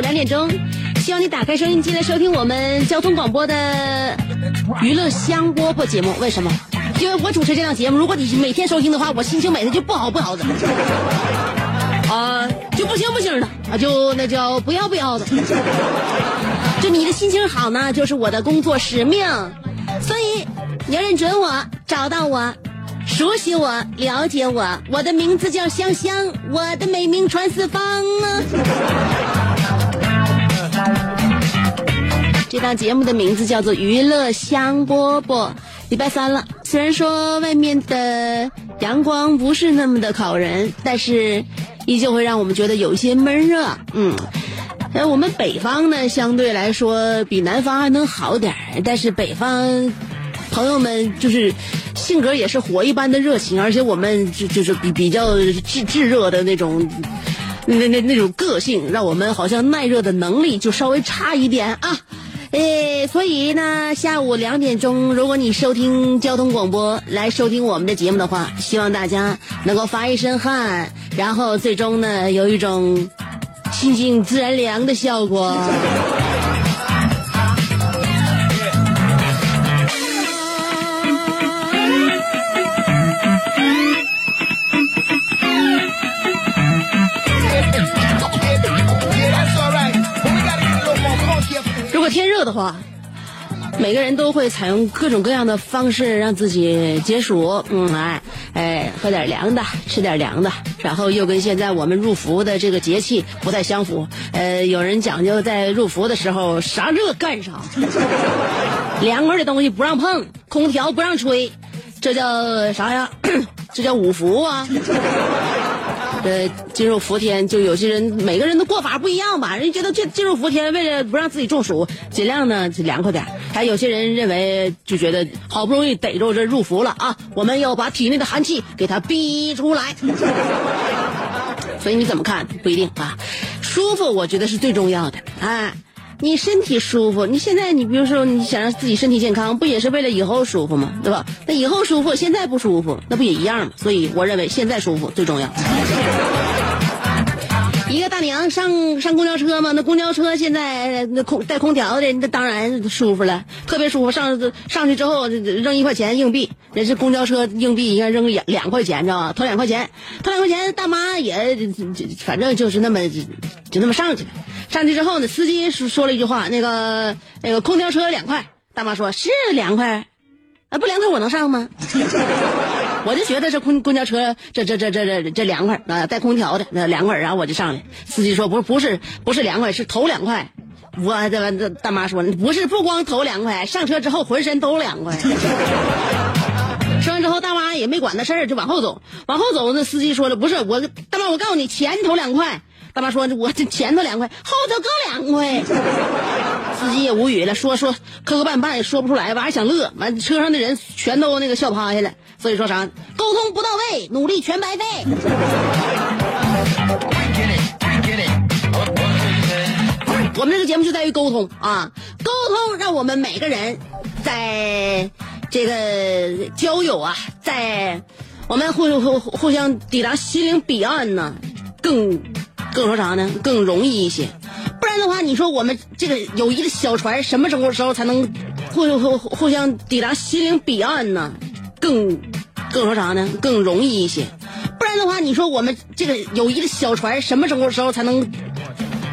两点钟，希望你打开收音机来收听我们交通广播的娱乐香饽饽节目。为什么？因为我主持这档节目，如果你每天收听的话，我心情每天就不好不好的，啊，就不行不行的，啊，就那叫不要不要的。就你的心情好呢，就是我的工作使命，所以你要认准我，找到我。熟悉我，了解我，我的名字叫香香，我的美名传四方啊！这档节目的名字叫做《娱乐香饽饽》。礼拜三了，虽然说外面的阳光不是那么的烤人，但是依旧会让我们觉得有一些闷热。嗯，呃，我们北方呢，相对来说比南方还能好点儿，但是北方朋友们就是性格也是火一般的热情，而且我们就就是比比较炙炙热的那种。那那那种个性，让我们好像耐热的能力就稍微差一点啊。诶，所以呢，下午两点钟，如果你收听交通广播来收听我们的节目的话，希望大家能够发一身汗，然后最终呢，有一种心静自然凉的效果。天热的话，每个人都会采用各种各样的方式让自己解暑。嗯，哎，哎，喝点凉的，吃点凉的，然后又跟现在我们入伏的这个节气不太相符。呃，有人讲究在入伏的时候啥热干啥，凉快的东西不让碰，空调不让吹，这叫啥呀？这叫五伏啊。呃，进入伏天，就有些人每个人的过法不一样吧。人觉得这进入伏天，为了不让自己中暑，尽量呢就凉快点。还有些人认为，就觉得好不容易逮着这入伏了啊，我们要把体内的寒气给它逼出来。所以你怎么看不一定啊，舒服我觉得是最重要的啊。你身体舒服，你现在你比如说你想让自己身体健康，不也是为了以后舒服吗？对吧？那以后舒服，现在不舒服，那不也一样吗？所以我认为现在舒服最重要。一个大娘上上公交车嘛，那公交车现在那空带空调的，那当然舒服了，特别舒服。上上去之后扔一块钱硬币，人是公交车硬币应该扔两两块钱，知道吧？投两块钱，投两块钱，大妈也反正就是那么就那么上去了。上去之后呢，司机说说了一句话，那个那个空调车两块，大妈说是两块，啊不凉快我能上吗？我就觉得这公公交车这这这这这这凉快啊，带空调的那凉快，然后我就上来。司机说不不是不是凉快，是头凉快。我这这大妈说不是不光头凉快，上车之后浑身都凉快。说完之后，大妈也没管那事儿，就往后走。往后走，那司机说了不是我大妈，我告诉你前头凉快。大妈说我这前头凉快，后头更凉快。司机也无语了，说说磕磕绊绊也说不出来，完还想乐，完车上的人全都那个笑趴下了。所以说啥，沟通不到位，努力全白费。我们这个节目就在于沟通啊，沟通让我们每个人在这个交友啊，在我们互互互相抵达心灵彼岸呢，更更说啥呢？更容易一些。不然的话，你说我们这个友谊的小船什么时候时候才能互互互相抵达心灵彼岸呢？更更说啥呢？更容易一些。不然的话，你说我们这个友谊的小船什么时候时候才能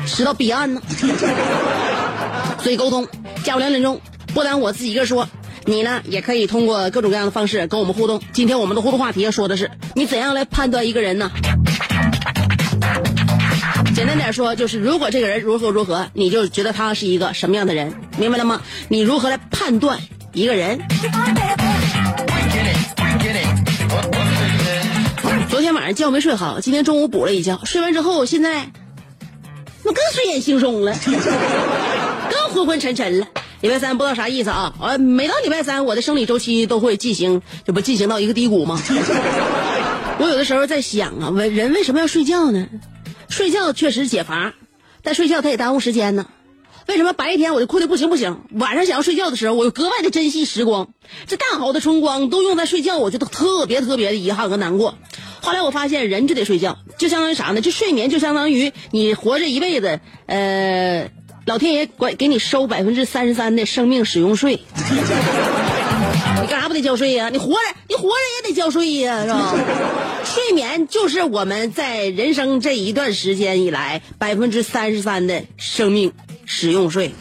驶到彼岸呢？所以沟通，下午两点钟，不单我自己一个说，你呢也可以通过各种各样的方式跟我们互动。今天我们的互动话题要说的是，你怎样来判断一个人呢？简单点说，就是如果这个人如何如何，你就觉得他是一个什么样的人，明白了吗？你如何来判断一个人？昨天晚上觉没睡好，今天中午补了一觉，睡完之后现在我更睡眼惺忪了，更昏昏沉沉了。礼拜三不知道啥意思啊？呃，每到礼拜三，我的生理周期都会进行，这不进行到一个低谷吗？我有的时候在想啊，为人为什么要睡觉呢？睡觉确实解乏，但睡觉它也耽误时间呢。为什么白天我就困得不行不行，晚上想要睡觉的时候，我又格外的珍惜时光？这大好的春光都用在睡觉，我觉得特别特别的遗憾和难过。后来我发现，人就得睡觉，就相当于啥呢？这睡眠就相当于你活着一辈子，呃，老天爷管给你收百分之三十三的生命使用税。你干啥不得交税呀？你活着，你活着也得交税呀，是吧？睡眠就是我们在人生这一段时间以来百分之三十三的生命使用税。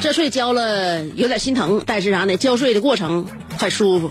这税交了有点心疼，但是啥呢？交税的过程很舒服。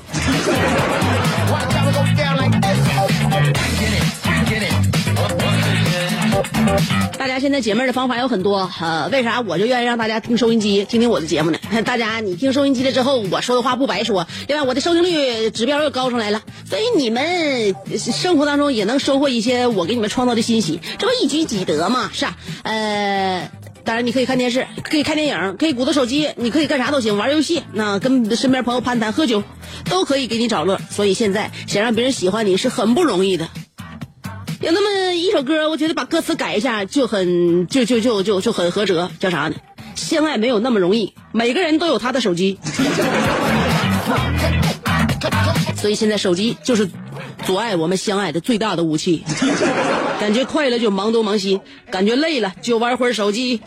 大家现在解闷的方法有很多，呃，为啥我就愿意让大家听收音机，听听我的节目呢？大家你听收音机了之后，我说的话不白说，另外我的收听率指标又高上来了，所以你们生活当中也能收获一些我给你们创造的欣喜，这不一举几得嘛？是啊，呃。当然，你可以看电视，可以看电影，可以鼓捣手机，你可以干啥都行，玩游戏，那跟身边朋友攀谈、喝酒，都可以给你找乐。所以现在想让别人喜欢你是很不容易的。有那么一首歌，我觉得把歌词改一下就很就就就就就很合辙，叫啥呢？相爱没有那么容易，每个人都有他的手机。所以现在手机就是阻碍我们相爱的最大的武器。感觉快乐就忙东忙西，感觉累了就玩会儿手机。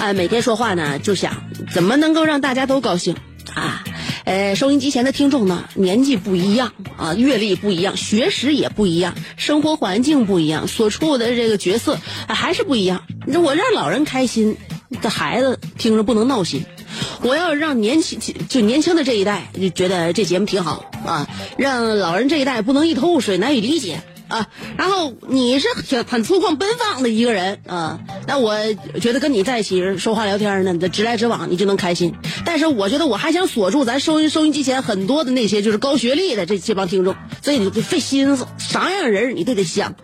啊，每天说话呢，就想怎么能够让大家都高兴啊。呃，收音机前的听众呢，年纪不一样啊，阅历不一样，学识也不一样，生活环境不一样，所处的这个角色、还是不一样。那我让老人开心，这孩子听着不能闹心。我要让年轻就年轻的这一代就觉得这节目挺好啊，让老人这一代不能一头雾水，难以理解啊。然后你是挺很粗犷奔放的一个人啊，那我觉得跟你在一起说话聊天呢，你直来直往，你就能开心。但是我觉得我还想锁住咱收音收音机前很多的那些就是高学历的这这帮听众，所以你就费心思，啥样人你都得想。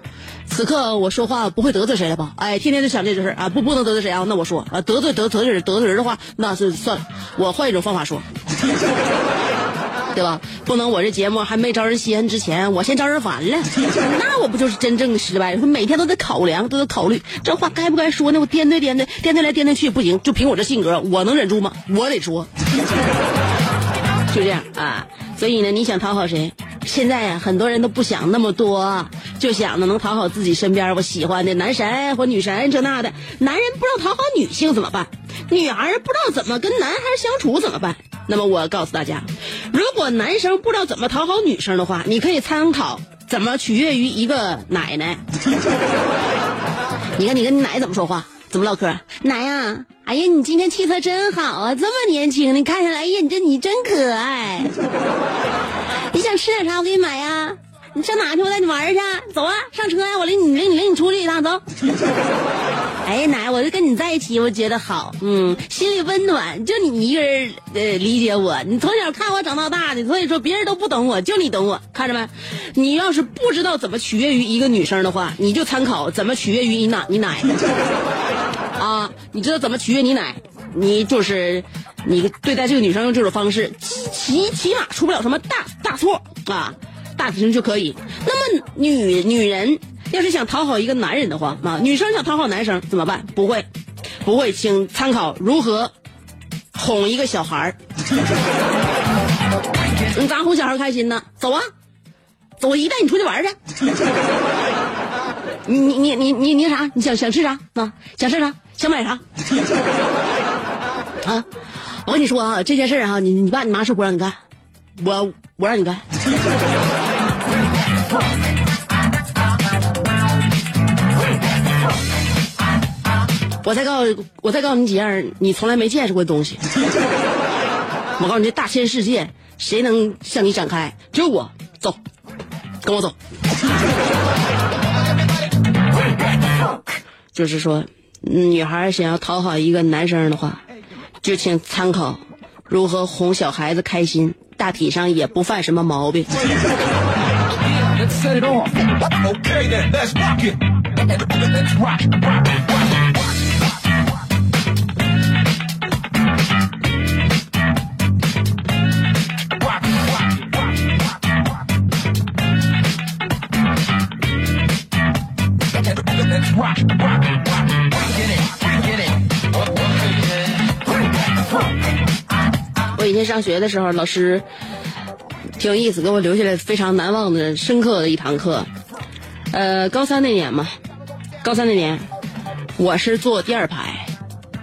此刻我说话不会得罪谁了吧？哎，天天就想这事儿啊，不不能得罪谁啊？那我说啊，得罪得得罪人得罪人的话，那是算了，我换一种方法说，对吧？不能我这节目还没招人稀罕之前，我先招人烦了，那我不就是真正的失败？每天都得考量，都得考虑这话该不该说呢？我颠对颠对，颠对来颠对去不行，就凭我这性格，我能忍住吗？我得说，就这样啊。所以呢，你想讨好谁？现在呀、很多人都不想那么多，就想着能讨好自己身边我喜欢的男神或女神这那的。男人不知道讨好女性怎么办？女孩不知道怎么跟男孩相处怎么办？那么我告诉大家，如果男生不知道怎么讨好女生的话，你可以参考怎么取悦于一个奶奶。你看你跟你奶怎么说话？怎么唠嗑？奶呀、哎呀，你今天气色真好啊，这么年轻，你看起来，哎呀，你这你真可爱。你想吃点啥？我给你买呀。你上哪去？我带你玩去。走啊，上车呀！我领你领你领你出去一趟，走。哎，奶，我就跟你在一起，我觉得好，嗯，心里温暖。就你一个人呃理解我，你从小看我长到大的，所以说别人都不懂我，就你懂我。看着没？你要是不知道怎么取悦于一个女生的话，你就参考怎么取悦于你奶你奶。啊，你知道怎么取悦你奶？你就是你对待这个女生用这种方式，起起码出不了什么大大错啊，大体上就可以。那么女女人要是想讨好一个男人的话啊，女生想讨好男生怎么办？不会，不会，请参考如何哄一个小孩儿。你咋哄小孩开心呢？走啊，走，我一带你出去玩去。你你你你你你啥？你想想吃啥啊？想吃啥？想买啥？啊！我跟你说啊，这件事啊，你你爸你妈是不让你干，我我让你干。我再告诉，我再告诉你几样你从来没见识过的东西。我告诉你，这大千世界，谁能向你展开？只有我。走，跟我走。就是说，女孩想要讨好一个男生的话，就请参考如何哄小孩子开心，大体上也不犯什么毛病。Let's set it off. Okay then, let's rock it. Let's rock. rock, rock. Rock, rock, rock, rock. Let's rock, rock, rock. Get it, get it. 我以前上学的时候，老师挺有意思，给我留下来非常难忘的、深刻的一堂课。呃，高三那年嘛，高三那年，我是坐第二排，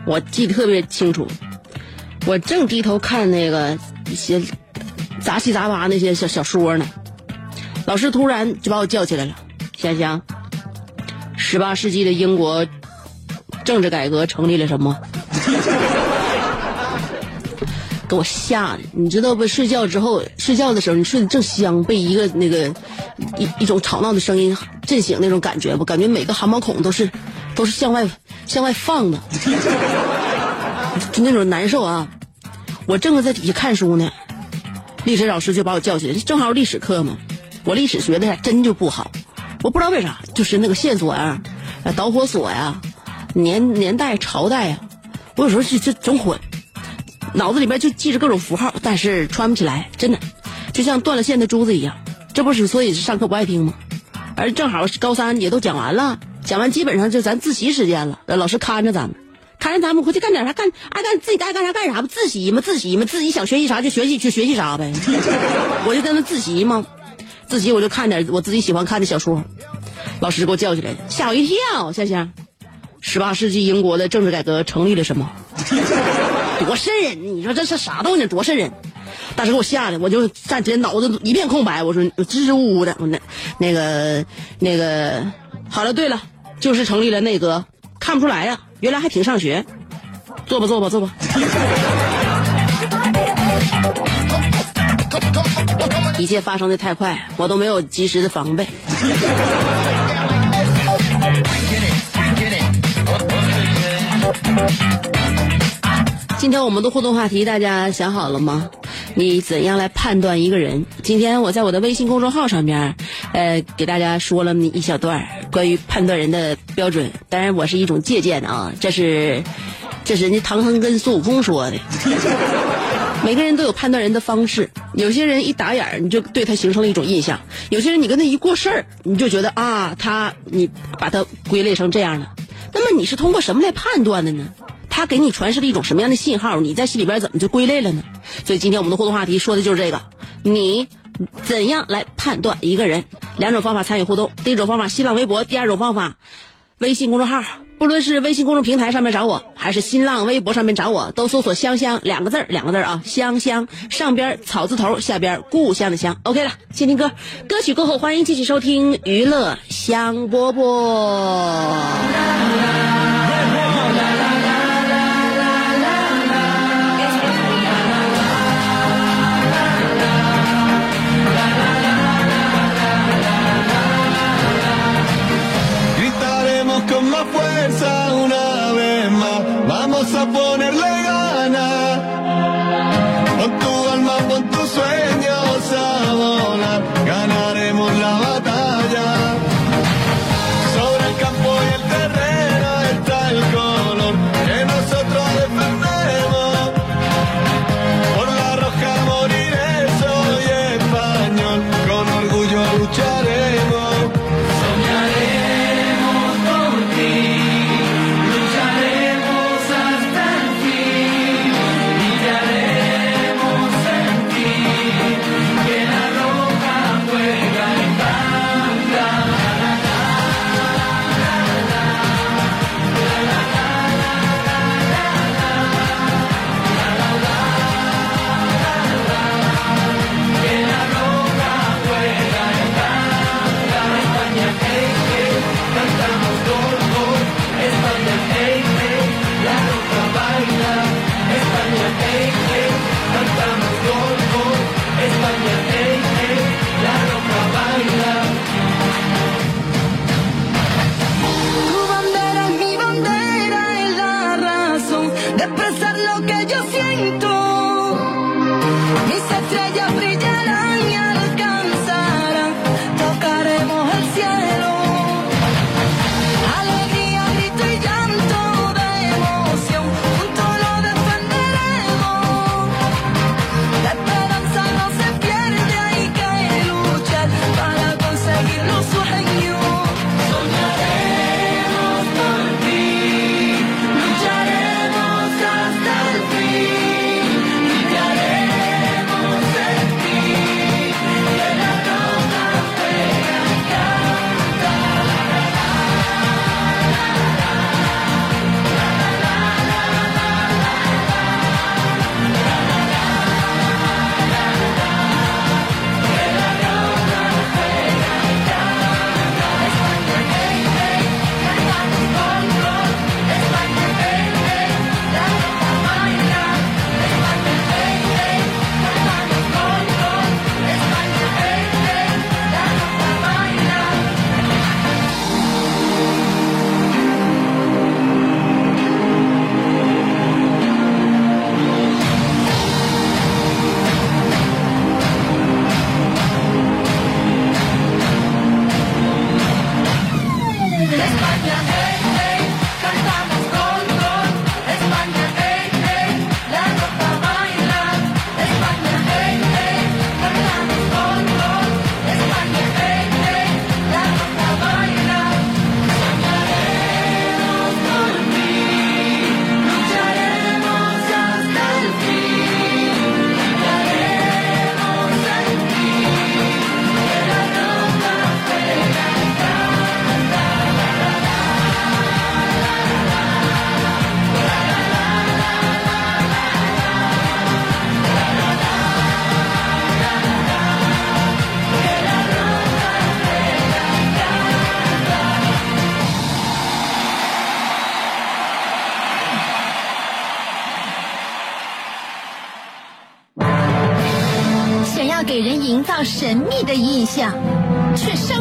我记得特别清楚。我正低头看那个一些杂七杂八那些小小说呢，老师突然就把我叫起来了，香香，十八世纪的英国政治改革成立了什么？给我吓的，你知道不？睡觉之后，睡觉的时候你睡得正香，被一个那个一一种吵闹的声音震醒那种感觉不？感觉每个汗毛孔都是都是向外向外放的，就那种难受啊！我正在底下看书呢，历史老师就把我叫起来，正好历史课嘛。我历史学的还真就不好，我不知道为啥，就是那个线索呀、啊、导火索呀、年年代、朝代呀，我有时候就就总混。脑子里边就记着各种符号，但是穿不起来，真的，就像断了线的珠子一样。这不是所以上课不爱听吗？而正好高三也都讲完了，讲完基本上就咱自习时间了，老师看着咱们，看着咱们回去干点啥，干爱干自己爱干啥干啥吧，自习嘛，自习嘛，自己想学习啥就学习就学习啥呗。我就在那自习嘛，自习我就看点我自己喜欢看的小说，老师给我叫起来，吓我一跳，香香，十八世纪英国的政治改革成立了什么？多瘆人！你说这是啥动静？多瘆人！当时给我吓得，我就暂时脑子一片空白。我说支支吾吾的，我那那个那个，好了，对了，就是成立了内阁，看不出来呀、原来还挺上学。坐吧，坐吧，坐吧。一切发生的太快，我都没有及时的防备。今天我们的互动话题大家想好了吗？你怎样来判断一个人？今天我在我的微信公众号上面，呃，给大家说了一小段关于判断人的标准。当然，我是一种借鉴啊，这是这是人家唐僧跟孙悟空说的。每个人都有判断人的方式，有些人一打眼儿你就对他形成了一种印象，有些人你跟他一过事儿，你就觉得啊，他你把他归类成这样了。那么你是通过什么来判断的呢？他给你传示了一种什么样的信号？你在心里边怎么就归类了呢？所以今天我们的互动话题说的就是这个，你怎样来判断一个人？两种方法参与互动，第一种方法新浪微博，第二种方法微信公众号。不论是微信公众平台上面找我，还是新浪微博上面找我，都搜索“香香”两个字儿两个字儿啊，香香，上边草字头，下边故乡的乡。OK 了，先听歌，歌曲过后欢迎继续收听娱乐香饽饽。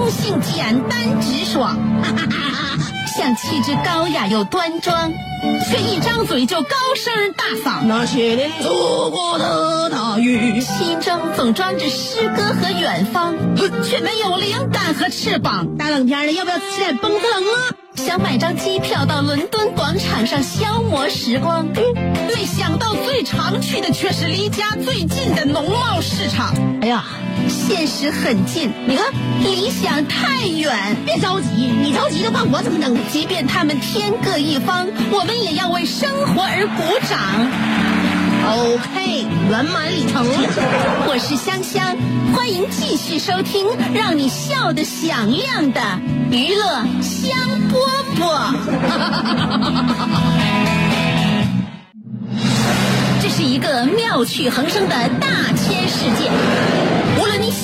生性简单直爽；像气质高雅又端庄，却一张嘴就高声大嗓。那些年错过的大雨，心中总装着诗歌和远方，却没有灵感和翅膀。大冷天的，要不要吃点蹦子冷啊？想买张机票到伦敦广场上消磨时光，没想到最常去的却是离家最近的农贸市场。哎呀，现实很近，你看理想太远。别着急，你着急的话，我怎么能？即便他们天各一方，我们也要为生活而鼓掌。OK，圆满礼成。我是香香，欢迎继续收听让你笑得响亮的娱乐香饽饽。这是一个妙趣横生的大千世界。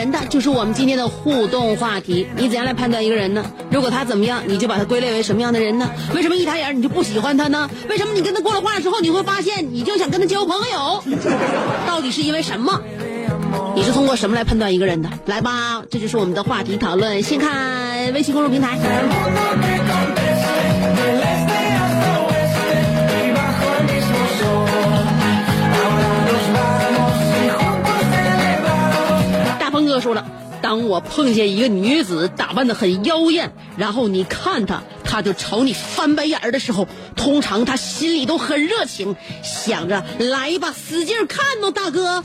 人的？就是我们今天的互动话题。你怎样来判断一个人呢？如果他怎么样，你就把他归类为什么样的人呢？为什么一抬眼你就不喜欢他呢？为什么你跟他过了话之后，你会发现你就想跟他交朋友？到底是因为什么？你是通过什么来判断一个人的？来吧，这就是我们的话题讨论。先看微信公众平台。说了，当我碰见一个女子打扮的很妖艳，然后你看她，她就朝你翻白眼儿的时候，通常她心里都很热情，想着来吧，使劲看哦，大哥。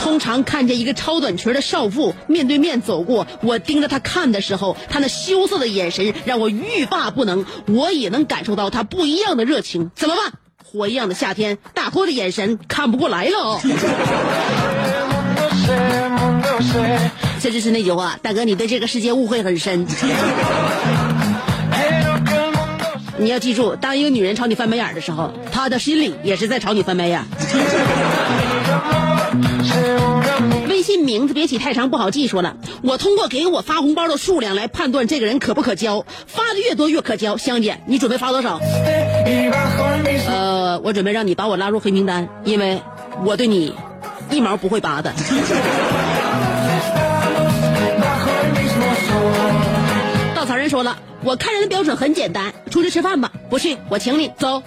通常看见一个超短裙的少妇面对面走过，我盯着她看的时候，她那羞涩的眼神让我欲罢不能，我也能感受到她不一样的热情。怎么办？火一样的夏天，大哥的眼神看不过来了。这就是那句话，大哥，你对这个世界误会很深。你要记住，当一个女人朝你翻白眼儿的时候，她的心里也是在朝你翻白眼儿。微信名字别起太长，不好记。说了，我通过给我发红包的数量来判断这个人可不可交，发的越多越可交。香姐，你准备发多少？呃，我准备让你把我拉入黑名单，因为我对你一毛不会拔的。稻草人说了，我看人的标准很简单，出去吃饭吧，不去我请你，走。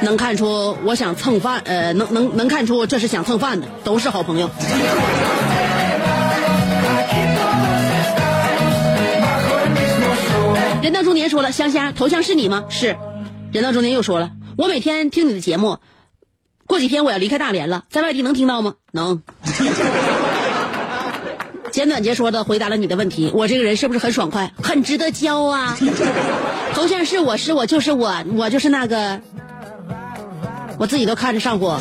能看出我想蹭饭，呃，能能能看出这是想蹭饭的，都是好朋友。人到中年说了，香香头像是你吗？是。人到中年又说了，我每天听你的节目，过几天我要离开大连了，在外地能听到吗？能。简短截说的回答了你的问题，我这个人是不是很爽快，很值得交啊？头像是我是我就是我，我就是那个，我自己都看着上火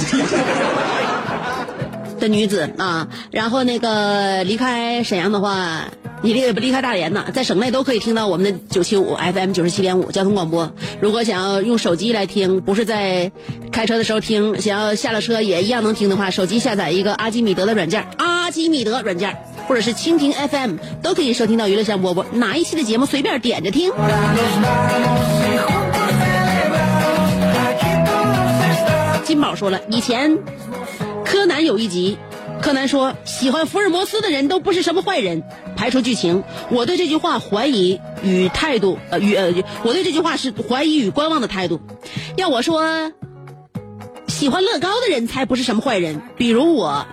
的女子啊。然后那个离开沈阳的话，你离不离开大连呢，在省内都可以听到我们的九七五 FM 九十七点五交通广播。如果想要用手机来听，不是在开车的时候听，想要下了车也一样能听的话，手机下载一个阿基米德的软件，阿基米德软件。或者是蜻蜓 FM 都可以收听到娱乐香饽饽，哪一期的节目随便点着听。金宝说了，以前柯南有一集，柯南说喜欢福尔摩斯的人都不是什么坏人。排除剧情，我对这句话怀疑与态度，呃，与呃，我对这句话是怀疑与观望的态度。要我说，喜欢乐高的人才不是什么坏人，比如我，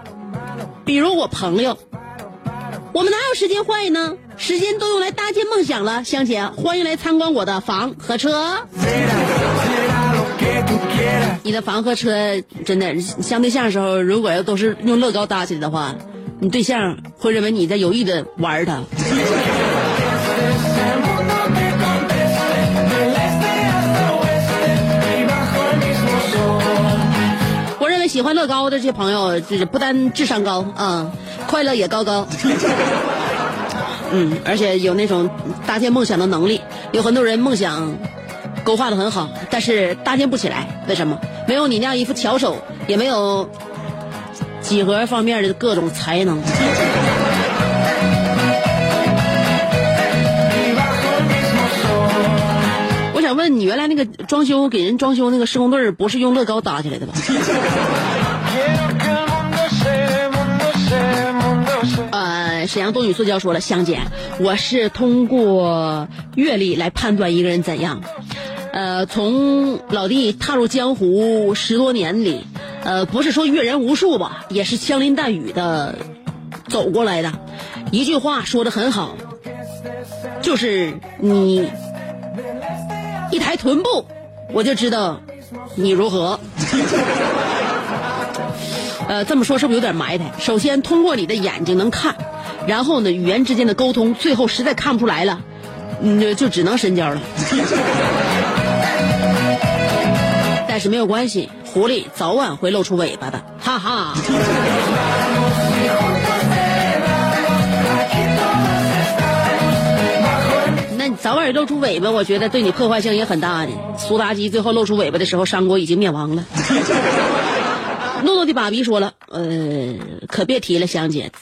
比如我朋友。我们哪有时间坏呢？时间都用来搭建梦想了。香姐，欢迎来参观我的房和车。你的房和车真的相对象的时候，如果要都是用乐高搭起来的话，你对象会认为你在有意的玩它。我认为喜欢乐高的这些朋友，就是不单智商高啊、快乐也高高。嗯，而且有那种搭建梦想的能力。有很多人梦想勾画的很好，但是搭建不起来，为什么？没有你那样一副巧手，也没有几何方面的各种才能。我想问你，原来那个装修给人装修那个施工队儿不是用乐高搭起来的吧？呃，沈阳冬雨塑胶说了，香姐，我是通过阅历来判断一个人怎样。呃，从老弟踏入江湖十多年里，呃，不是说阅人无数吧，也是枪林弹雨的走过来的。一句话说的很好，就是你一抬臀部，我就知道你如何。呃，这么说是不是有点埋汰？首先，通过你的眼睛能看，然后呢，语言之间的沟通，最后实在看不出来了，嗯，就只能深交了。但是没有关系，狐狸早晚会露出尾巴的，哈哈。那你早晚露出尾巴，我觉得对你破坏性也很大的。苏妲己最后露出尾巴的时候，商国已经灭亡了。诺诺的爸比说了，呃，可别提了，香姐，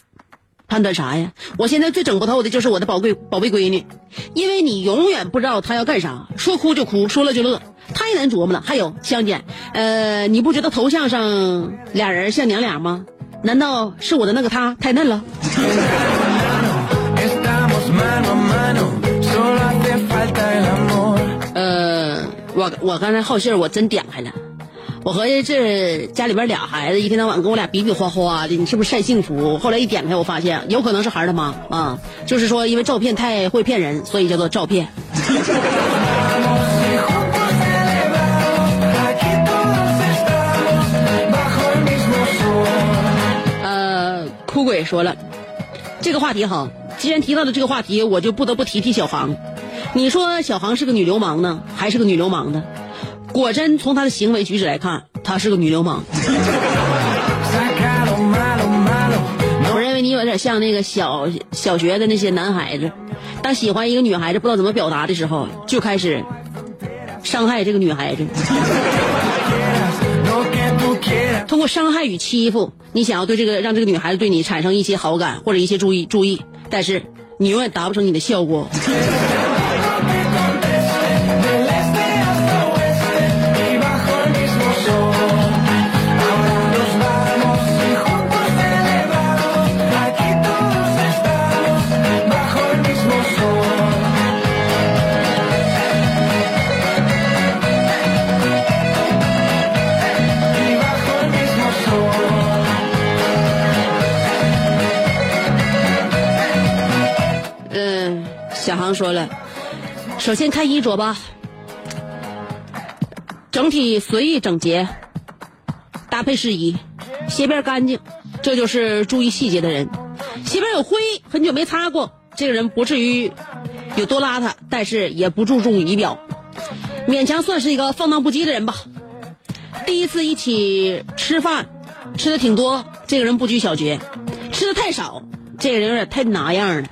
判断啥呀？我现在最整不透的就是我的宝贵宝贝闺女，因为你永远不知道她要干啥，说哭就哭，说乐就乐，太难琢磨了。还有香姐，呃，你不觉得头像上俩人像娘俩吗？难道是我的那个他太嫩了.呃，我我刚才好信儿我真点开了，我合计这家里边俩孩子一天到晚跟我俩比比划划的，你是不是晒幸福？后来一点开，我发现有可能是孩儿他妈啊，就是说因为照片太会骗人，所以叫做照片。呃，哭鬼说了，这个话题好，既然提到了这个话题，我就不得不提提小航。你说小航是个女流氓呢，还是个女流氓呢？果真从她的行为举止来看，她是个女流氓。我认为你有点像那个小小学的那些男孩子，当喜欢一个女孩子不知道怎么表达的时候，就开始伤害这个女孩子。通过伤害与欺负，你想要对这个让这个女孩子对你产生一些好感或者一些注意注意，但是你永远达不成你的效果。刚说了，首先看衣着吧，整体随意整洁，搭配适宜，鞋边干净，这就是注意细节的人。鞋边有灰，很久没擦过，这个人不至于有多邋遢，但是也不注重仪表，勉强算是一个放荡不羁的人吧。第一次一起吃饭，吃的挺多，这个人不拘小节；吃的太少，这个人有点太拿样了。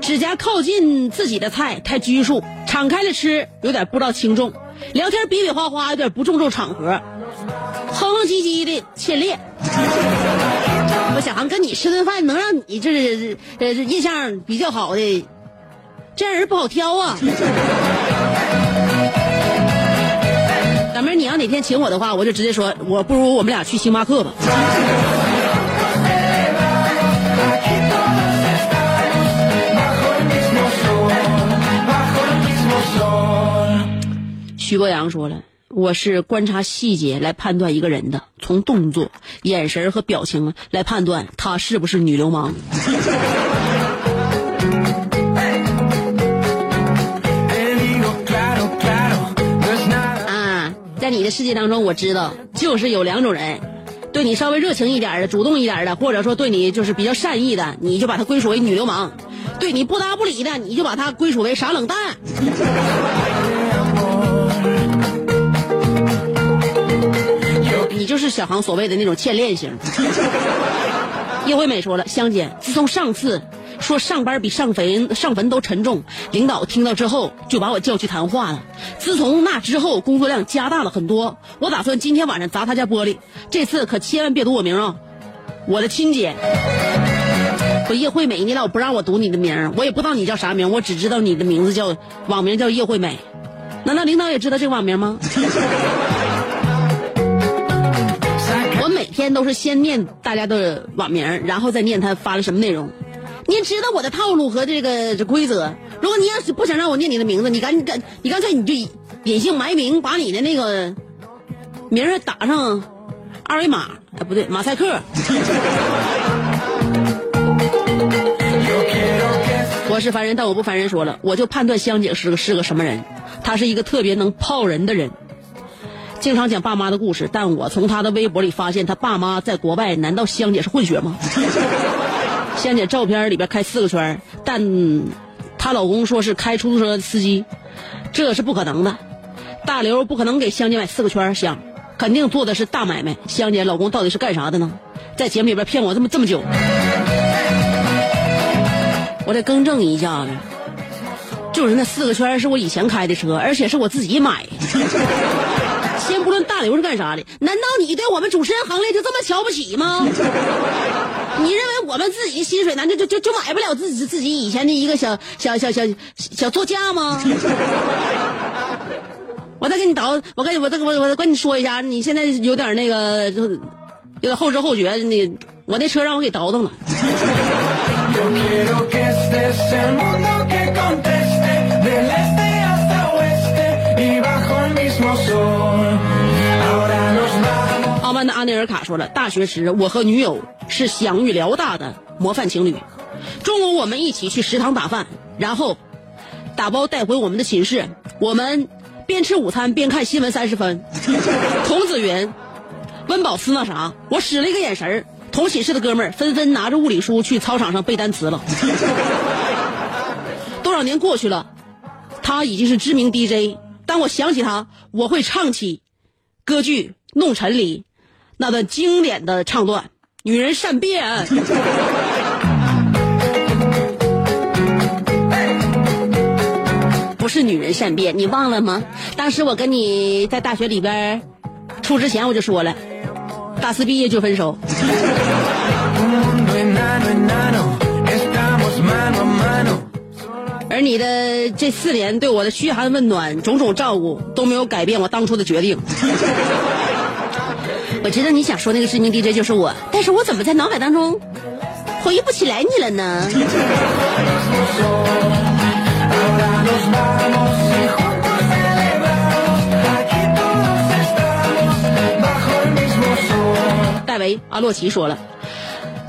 指甲靠近自己的菜太拘束，敞开了吃有点不知道轻重，聊天比比划划有点不注重场合，哼哼唧唧的欠练。我小航跟你吃顿饭能让你这是呃印象比较好的，这样人不好挑啊。小妹，你要哪天请我的话，我就直接说，我不如我们俩去星巴克吧。徐博阳说了，我是观察细节来判断一个人的，从动作、眼神和表情来判断他是不是女流氓。啊，在你的世界当中，我知道就是有两种人，对你稍微热情一点的、主动一点的，或者说对你就是比较善意的，你就把他归属为女流氓；对你不搭不理的，你就把他归属为傻冷淡。是小航所谓的那种欠练型。叶惠美说了，香姐，自从上次说上班比上坟上坟都沉重，领导听到之后就把我叫去谈话了。自从那之后，工作量加大了很多。我打算今天晚上砸他家玻璃，这次可千万别读我名啊！我的亲姐，我叶惠美，你老不让我读你的名，我也不知道你叫啥名，我只知道你的名字叫网名叫叶惠美。难道领导也知道这个网名吗？我每天都是先念大家的网名，然后再念他发了什么内容。你知道我的套路和这个这规则。如果你要是不想让我念你的名字，你赶紧干，你干脆你就隐姓埋名，把你的那个 名儿打上二维码，哎，不对，马赛克。我是凡人，但我不凡人。说了，我就判断香姐是个是个什么人，她是一个特别能泡人的人。经常讲爸妈的故事，但我从他的微博里发现，他爸妈在国外，难道香姐是混血吗？香姐照片里边开四个圈，但她老公说是开出租车司机，这是不可能的。大刘不可能给香姐买四个圈香，肯定做的是大买卖。香姐老公到底是干啥的呢？在节目里边骗我这么这么久，我得更正一下子，就是那四个圈是我以前开的车，而且是我自己买。大大刘是干啥的？难道你对我们主持人行列就这么瞧不起吗？你认为我们自己薪水难道就就就买不了自己自己以前的一个小小小小小座驾吗？我再给你倒，我跟你我再我我跟你说一下，你现在有点那个，就有点后知后觉。你我那车让我给倒腾了。内尔卡说了，大学时我和女友是享誉辽大的模范情侣。中午我们一起去食堂打饭，然后打包带回我们的寝室。我们边吃午餐边看新闻三十分。童子云，温饱思那啥，我使了一个眼神，同寝室的哥们儿纷纷拿着物理书去操场上背单词了。多少年过去了，他已经是知名 DJ。当我想起他，我会唱起歌剧《弄臣》里那段经典的唱段：“女人善变。”不是女人善变，你忘了吗？当时我跟你在大学里边处之前我就说了，大四毕业就分手。而你的这四年对我的嘘寒问暖、种种照顾，都没有改变我当初的决定。我知道你想说那个知名 DJ 就是我，但是我怎么在脑海当中回忆不起来你了呢？戴维·阿洛奇说了，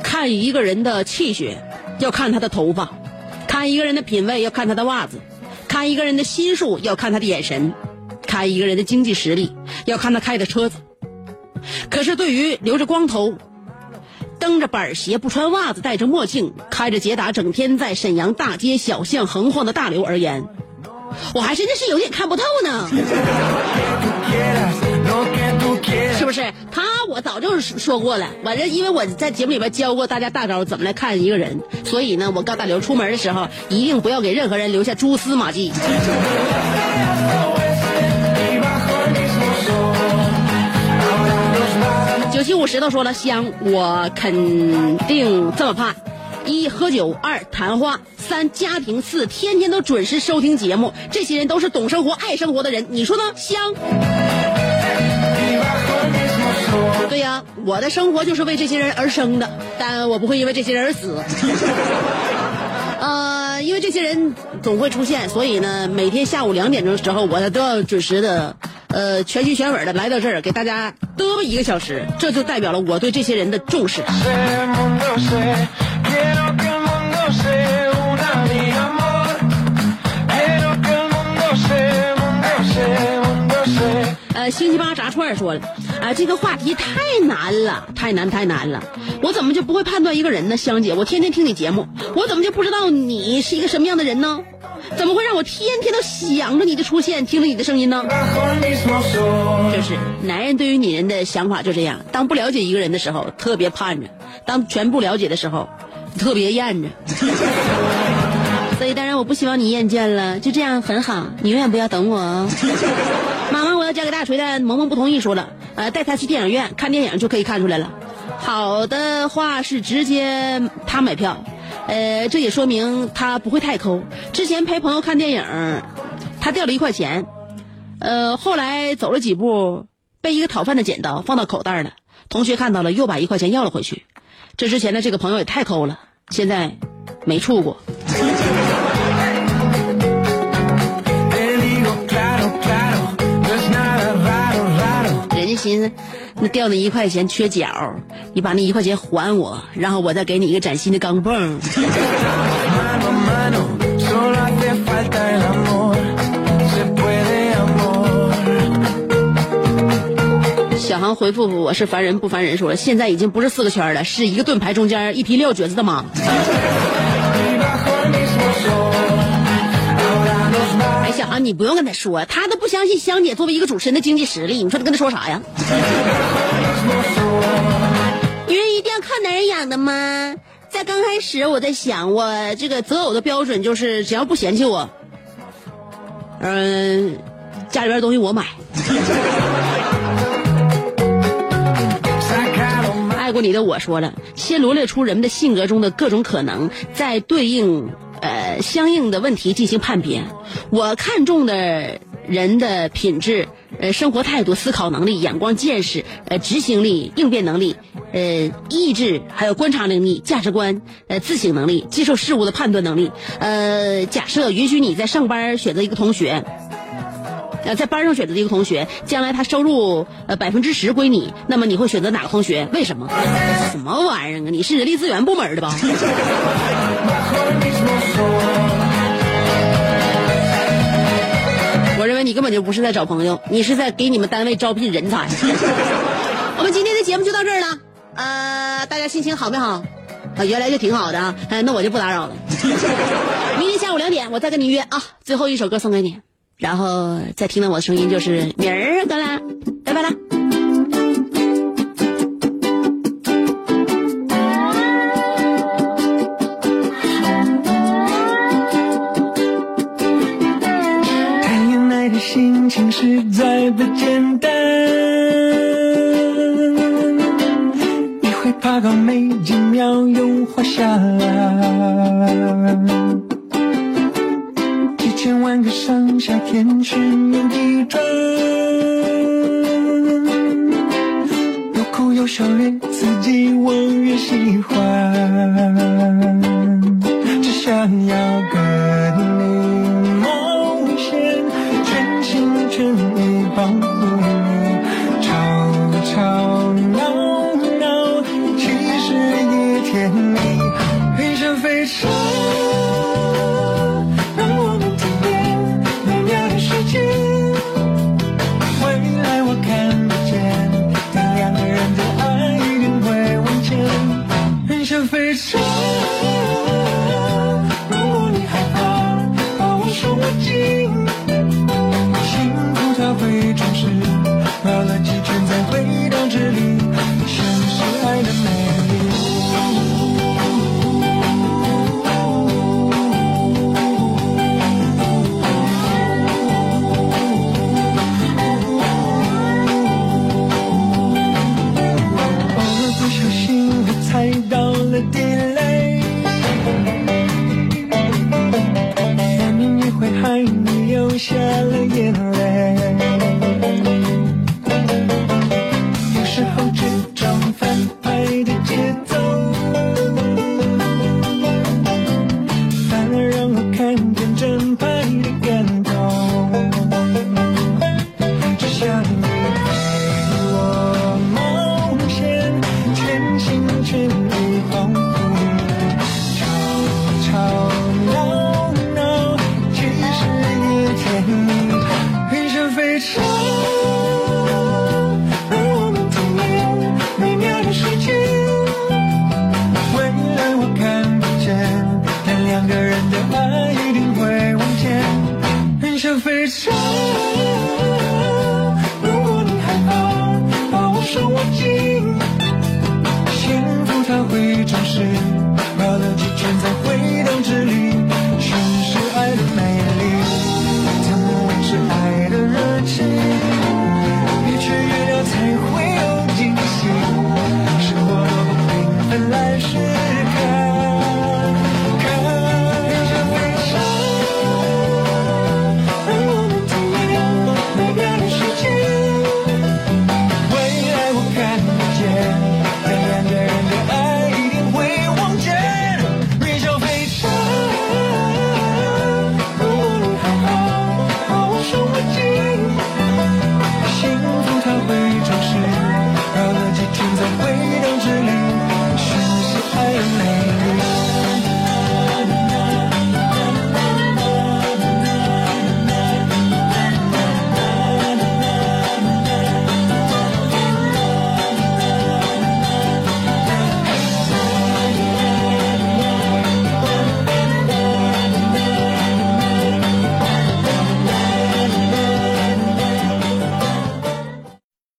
看一个人的气血，要看他的头发；看一个人的品味，要看他的袜子；看一个人的心术，要看他的眼神；看一个人的经济实力，要看他开的车子。可是对于留着光头、蹬着板鞋、不穿袜子、戴着墨镜、开着捷达，整天在沈阳大街小巷横晃的大刘而言，我还真的是有点看不透呢。是不是？他我早就说过了，反正，因为我在节目里边教过大家大招怎么来看一个人，所以呢，我告大刘出门的时候一定不要给任何人留下蛛丝马迹。九七五石头说了，香，我肯定这么判：一喝酒，二谈话，三家庭，四天天都准时收听节目。这些人都是懂生活、爱生活的人，你说呢？香.对呀，我的生活就是为这些人而生的，但我不会因为这些人而死。呃，因为这些人总会出现，所以呢，每天下午两点钟的时候，我都要准时的，呃，全心全意的来到这儿，给大家嘚啵一个小时，这就代表了我对这些人的重视。星期八炸串说了，啊、这个话题太难了，太难太难了，我怎么就不会判断一个人呢？香姐，我天天听你节目，我怎么就不知道你是一个什么样的人呢？怎么会让我天天都想着你的出现，听着你的声音呢？就是男人对于女人的想法就这样，当不了解一个人的时候，特别盼着；当全不了解的时候，特别厌着。所以当然我不希望你厌倦了，就这样很好，你永远不要等我哦。妈妈，我要嫁给大锤的，萌萌不同意说了，呃，带他去电影院看电影就可以看出来了。好的话是直接他买票，呃，这也说明他不会太抠。之前陪朋友看电影，他掉了一块钱，呃，后来走了几步，被一个讨饭的捡到，放到口袋了。同学看到了，又把一块钱要了回去。这之前的这个朋友也太抠了，现在没处过。Raro. 人家寻思，那掉那一块钱缺角，你把那一块钱还我，然后我再给你一个崭新的钢镚。小航回复我是烦人不烦人说了，现在已经不是四个圈了，是一个盾牌中间一批撂蹶子的马。你不用跟他说他都不相信香姐作为一个主持人的经济实力你说他跟他说啥呀？女 人一定要靠男人养的吗？在刚开始我在想我这个择偶的标准就是只要不嫌弃我嗯家里边东西我买。爱过你的我说了先罗列出人们的性格中的各种可能再对应呃相应的问题进行判别。我看中的人的品质、呃生活态度、思考能力、眼光见识、呃执行力、应变能力、呃意志，还有观察能力、价值观、呃自省能力、接受事物的判断能力。呃，假设允许你在上班选择一个同学。呃，在班上选择的一个同学，将来他收入呃百分之十归你，那么你会选择哪个同学？为什么？什么玩意儿啊？你是人力资源部门的吧？我认为你根本就不是在找朋友，你是在给你们单位招聘人才。我们今天的节目就到这儿了，呃，大家心情好没好？啊，原来就挺好的啊，呃，那我就不打扰了。明天下午两点我再跟你约啊，最后一首歌送给你，然后再听到我的声音就是明儿个啦，拜拜啦。